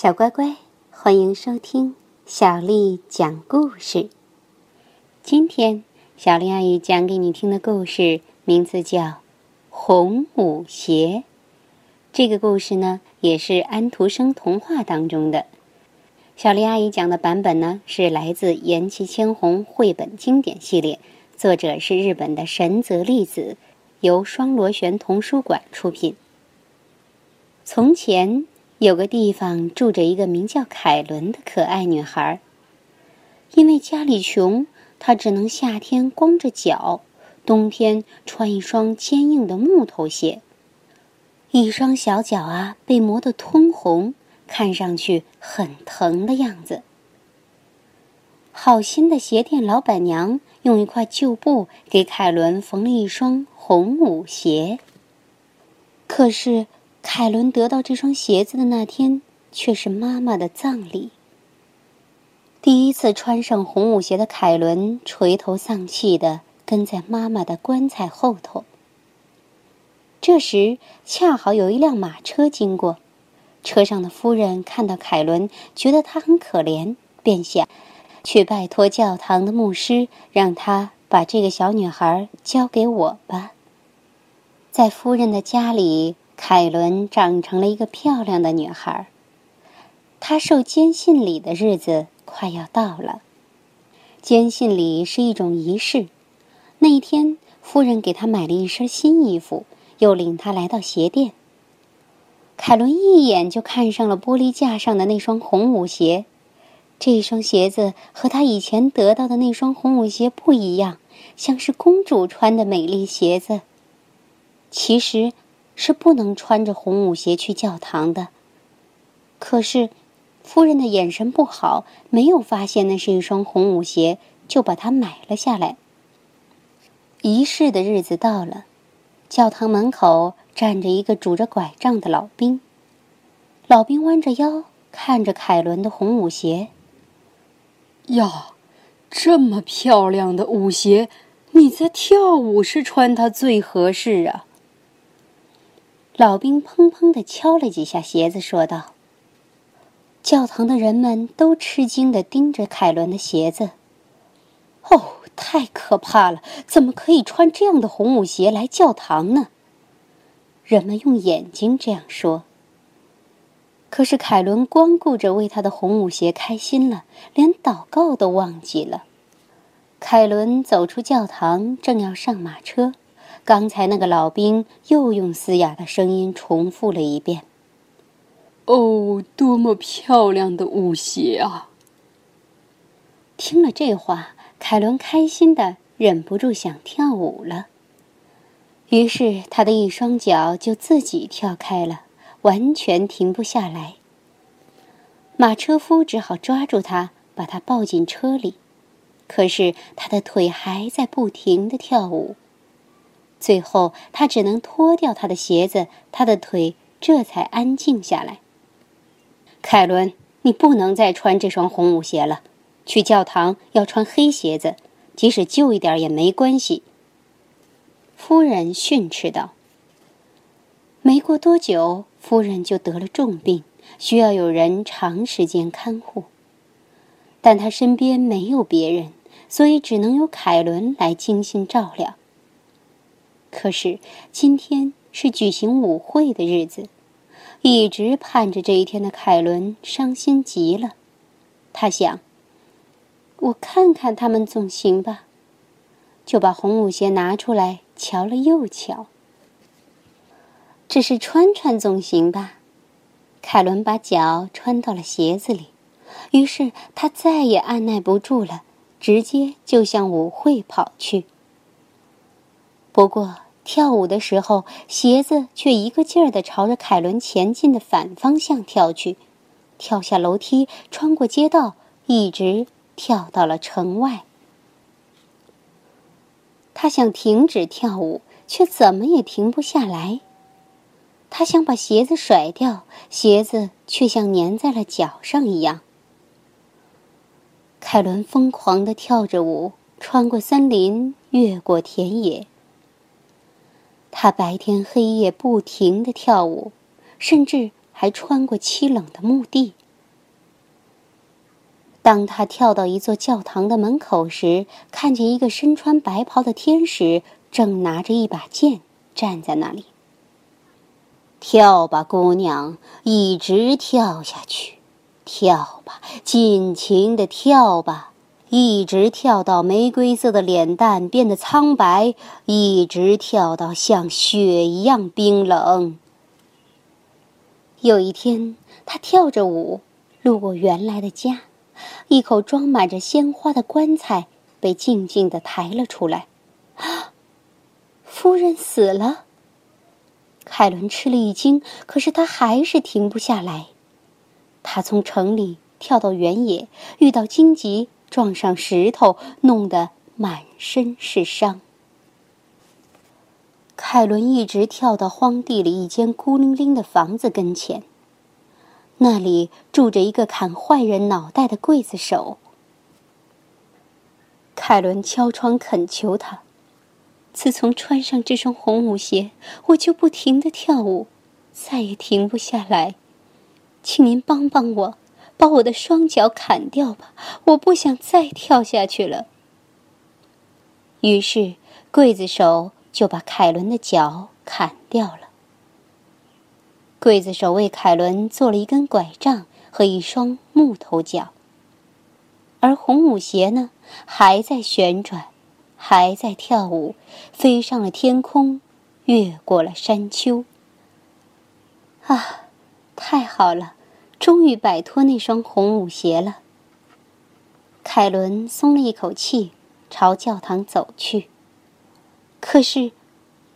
小乖乖，欢迎收听小丽讲故事。今天，小丽阿姨讲给你听的故事名字叫《红舞鞋》。这个故事呢，也是安徒生童话当中的。小丽阿姨讲的版本呢，是来自岩崎千红绘本经典系列，作者是日本的神泽丽子，由双螺旋童书馆出品。从前有个地方住着一个名叫凯伦的可爱女孩。因为家里穷，她只能夏天光着脚，冬天穿一双坚硬的木头鞋。一双小脚啊，被磨得通红，看上去很疼的样子。好心的鞋店老板娘用一块旧布给凯伦缝了一双红舞鞋。可是。凯伦得到这双鞋子的那天，却是妈妈的葬礼。第一次穿上红舞鞋的凯伦垂头丧气的跟在妈妈的棺材后头。这时，恰好有一辆马车经过，车上的夫人看到凯伦，觉得她很可怜，便想去拜托教堂的牧师，让他把这个小女孩交给我吧。在夫人的家里。凯伦长成了一个漂亮的女孩。她受坚信礼的日子快要到了。坚信礼是一种仪式。那一天，夫人给她买了一身新衣服，又领她来到鞋店。凯伦一眼就看上了玻璃架上的那双红舞鞋。这双鞋子和她以前得到的那双红舞鞋不一样，像是公主穿的美丽鞋子。其实。是不能穿着红舞鞋去教堂的。可是，夫人的眼神不好，没有发现那是一双红舞鞋，就把它买了下来。仪式的日子到了，教堂门口站着一个拄着拐杖的老兵。老兵弯着腰看着凯伦的红舞鞋。呀，这么漂亮的舞鞋，你在跳舞时穿它最合适啊！老兵砰砰地敲了几下鞋子，说道：“教堂的人们都吃惊的盯着凯伦的鞋子。哦，太可怕了！怎么可以穿这样的红舞鞋来教堂呢？”人们用眼睛这样说。可是凯伦光顾着为他的红舞鞋开心了，连祷告都忘记了。凯伦走出教堂，正要上马车。刚才那个老兵又用嘶哑的声音重复了一遍：“哦，多么漂亮的舞鞋啊！”听了这话，凯伦开心的忍不住想跳舞了。于是他的一双脚就自己跳开了，完全停不下来。马车夫只好抓住他，把他抱进车里。可是他的腿还在不停的跳舞。最后，他只能脱掉他的鞋子，他的腿这才安静下来。凯伦，你不能再穿这双红舞鞋了，去教堂要穿黑鞋子，即使旧一点也没关系。”夫人训斥道。没过多久，夫人就得了重病，需要有人长时间看护，但她身边没有别人，所以只能由凯伦来精心照料。可是今天是举行舞会的日子，一直盼着这一天的凯伦伤心极了。他想：“我看看他们总行吧。”就把红舞鞋拿出来瞧了又瞧。只是穿穿总行吧？凯伦把脚穿到了鞋子里，于是他再也按耐不住了，直接就向舞会跑去。不过，跳舞的时候，鞋子却一个劲儿地朝着凯伦前进的反方向跳去，跳下楼梯，穿过街道，一直跳到了城外。他想停止跳舞，却怎么也停不下来。他想把鞋子甩掉，鞋子却像粘在了脚上一样。凯伦疯狂地跳着舞，穿过森林，越过田野。他白天黑夜不停地跳舞，甚至还穿过凄冷的墓地，当他跳到一座教堂的门口时，看见一个身穿白袍的天使正拿着一把剑站在那里。跳吧，姑娘，一直跳下去，跳吧，尽情的跳吧，一直跳到玫瑰色的脸蛋变得苍白，一直跳到像雪一样冰冷。有一天，他跳着舞路过原来的家。一口装满着鲜花的棺材被静静的抬了出来。夫人死了。凯伦吃了一惊，可是他还是停不下来。他从城里跳到原野，遇到荆棘，撞上石头，弄得满身是伤。凯伦一直跳到荒地里一间孤零零的房子跟前。那里住着一个砍坏人脑袋的刽子手。凯伦敲窗恳求他：“自从穿上这双红舞鞋，我就不停的跳舞，再也停不下来。请您帮帮我，把我的双脚砍掉吧！我不想再跳下去了。”于是，刽子手就把凯伦的脚砍掉了。刽子手为凯伦做了一根拐杖和一双木头脚，而红舞鞋呢，还在旋转，还在跳舞，飞上了天空，越过了山丘。啊，太好了，终于摆脱那双红舞鞋了。凯伦松了一口气，朝教堂走去。可是，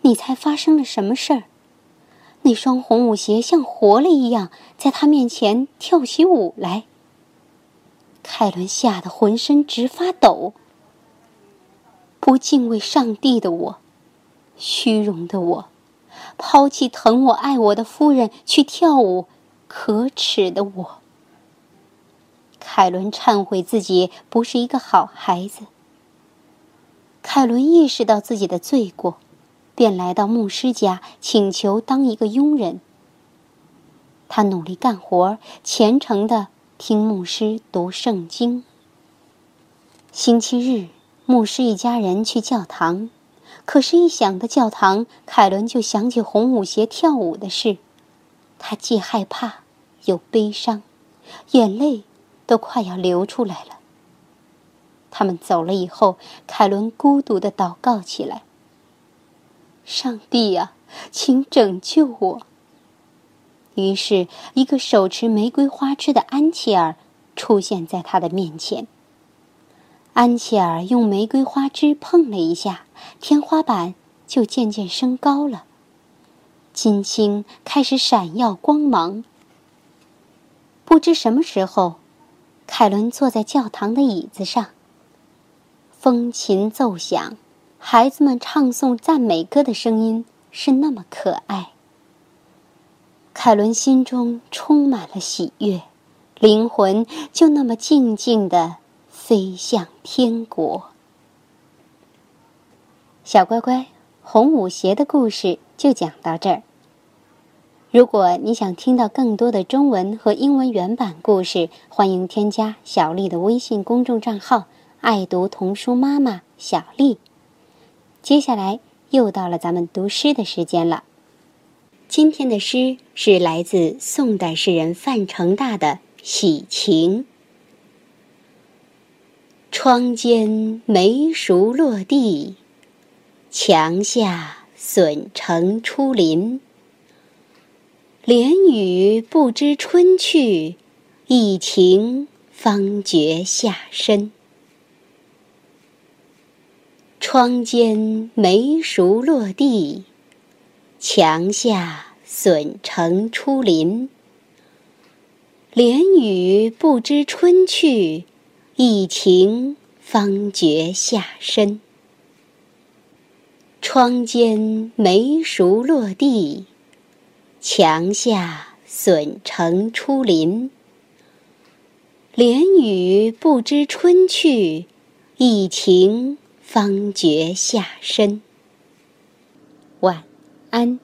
你猜发生了什么事儿？那双红舞鞋像活了一样，在他面前跳起舞来。凯伦吓得浑身直发抖。不敬畏上帝的我，虚荣的我，抛弃疼我爱我的夫人去跳舞，可耻的我。凯伦忏悔自己不是一个好孩子。凯伦意识到自己的罪过。便来到牧师家，请求当一个佣人。他努力干活，虔诚的听牧师读圣经。星期日，牧师一家人去教堂，可是，一想到教堂，凯伦就想起红舞鞋跳舞的事。他既害怕又悲伤，眼泪都快要流出来了。他们走了以后，凯伦孤独的祷告起来。上帝呀，请拯救我！于是，一个手持玫瑰花枝的安琪儿出现在他的面前。安琪儿用玫瑰花枝碰了一下天花板，就渐渐升高了。金星开始闪耀光芒。不知什么时候，凯伦坐在教堂的椅子上，风琴奏响。孩子们唱诵赞美歌的声音是那么可爱。凯伦心中充满了喜悦，灵魂就那么静静的飞向天国。小乖乖，红舞鞋的故事就讲到这儿。如果你想听到更多的中文和英文原版故事，欢迎添加小丽的微信公众账号“爱读童书妈妈小丽”。接下来又到了咱们读诗的时间了。今天的诗是来自宋代诗人范成大的《喜晴》。窗间梅熟落地，墙下笋成出林。连雨不知春去，一晴方觉夏深。窗间梅熟落地，墙下笋成出林。连雨不知春去，一晴方觉夏深。窗间梅熟落地，墙下笋成初林。连雨不知春去，一晴。方觉夏深。晚安。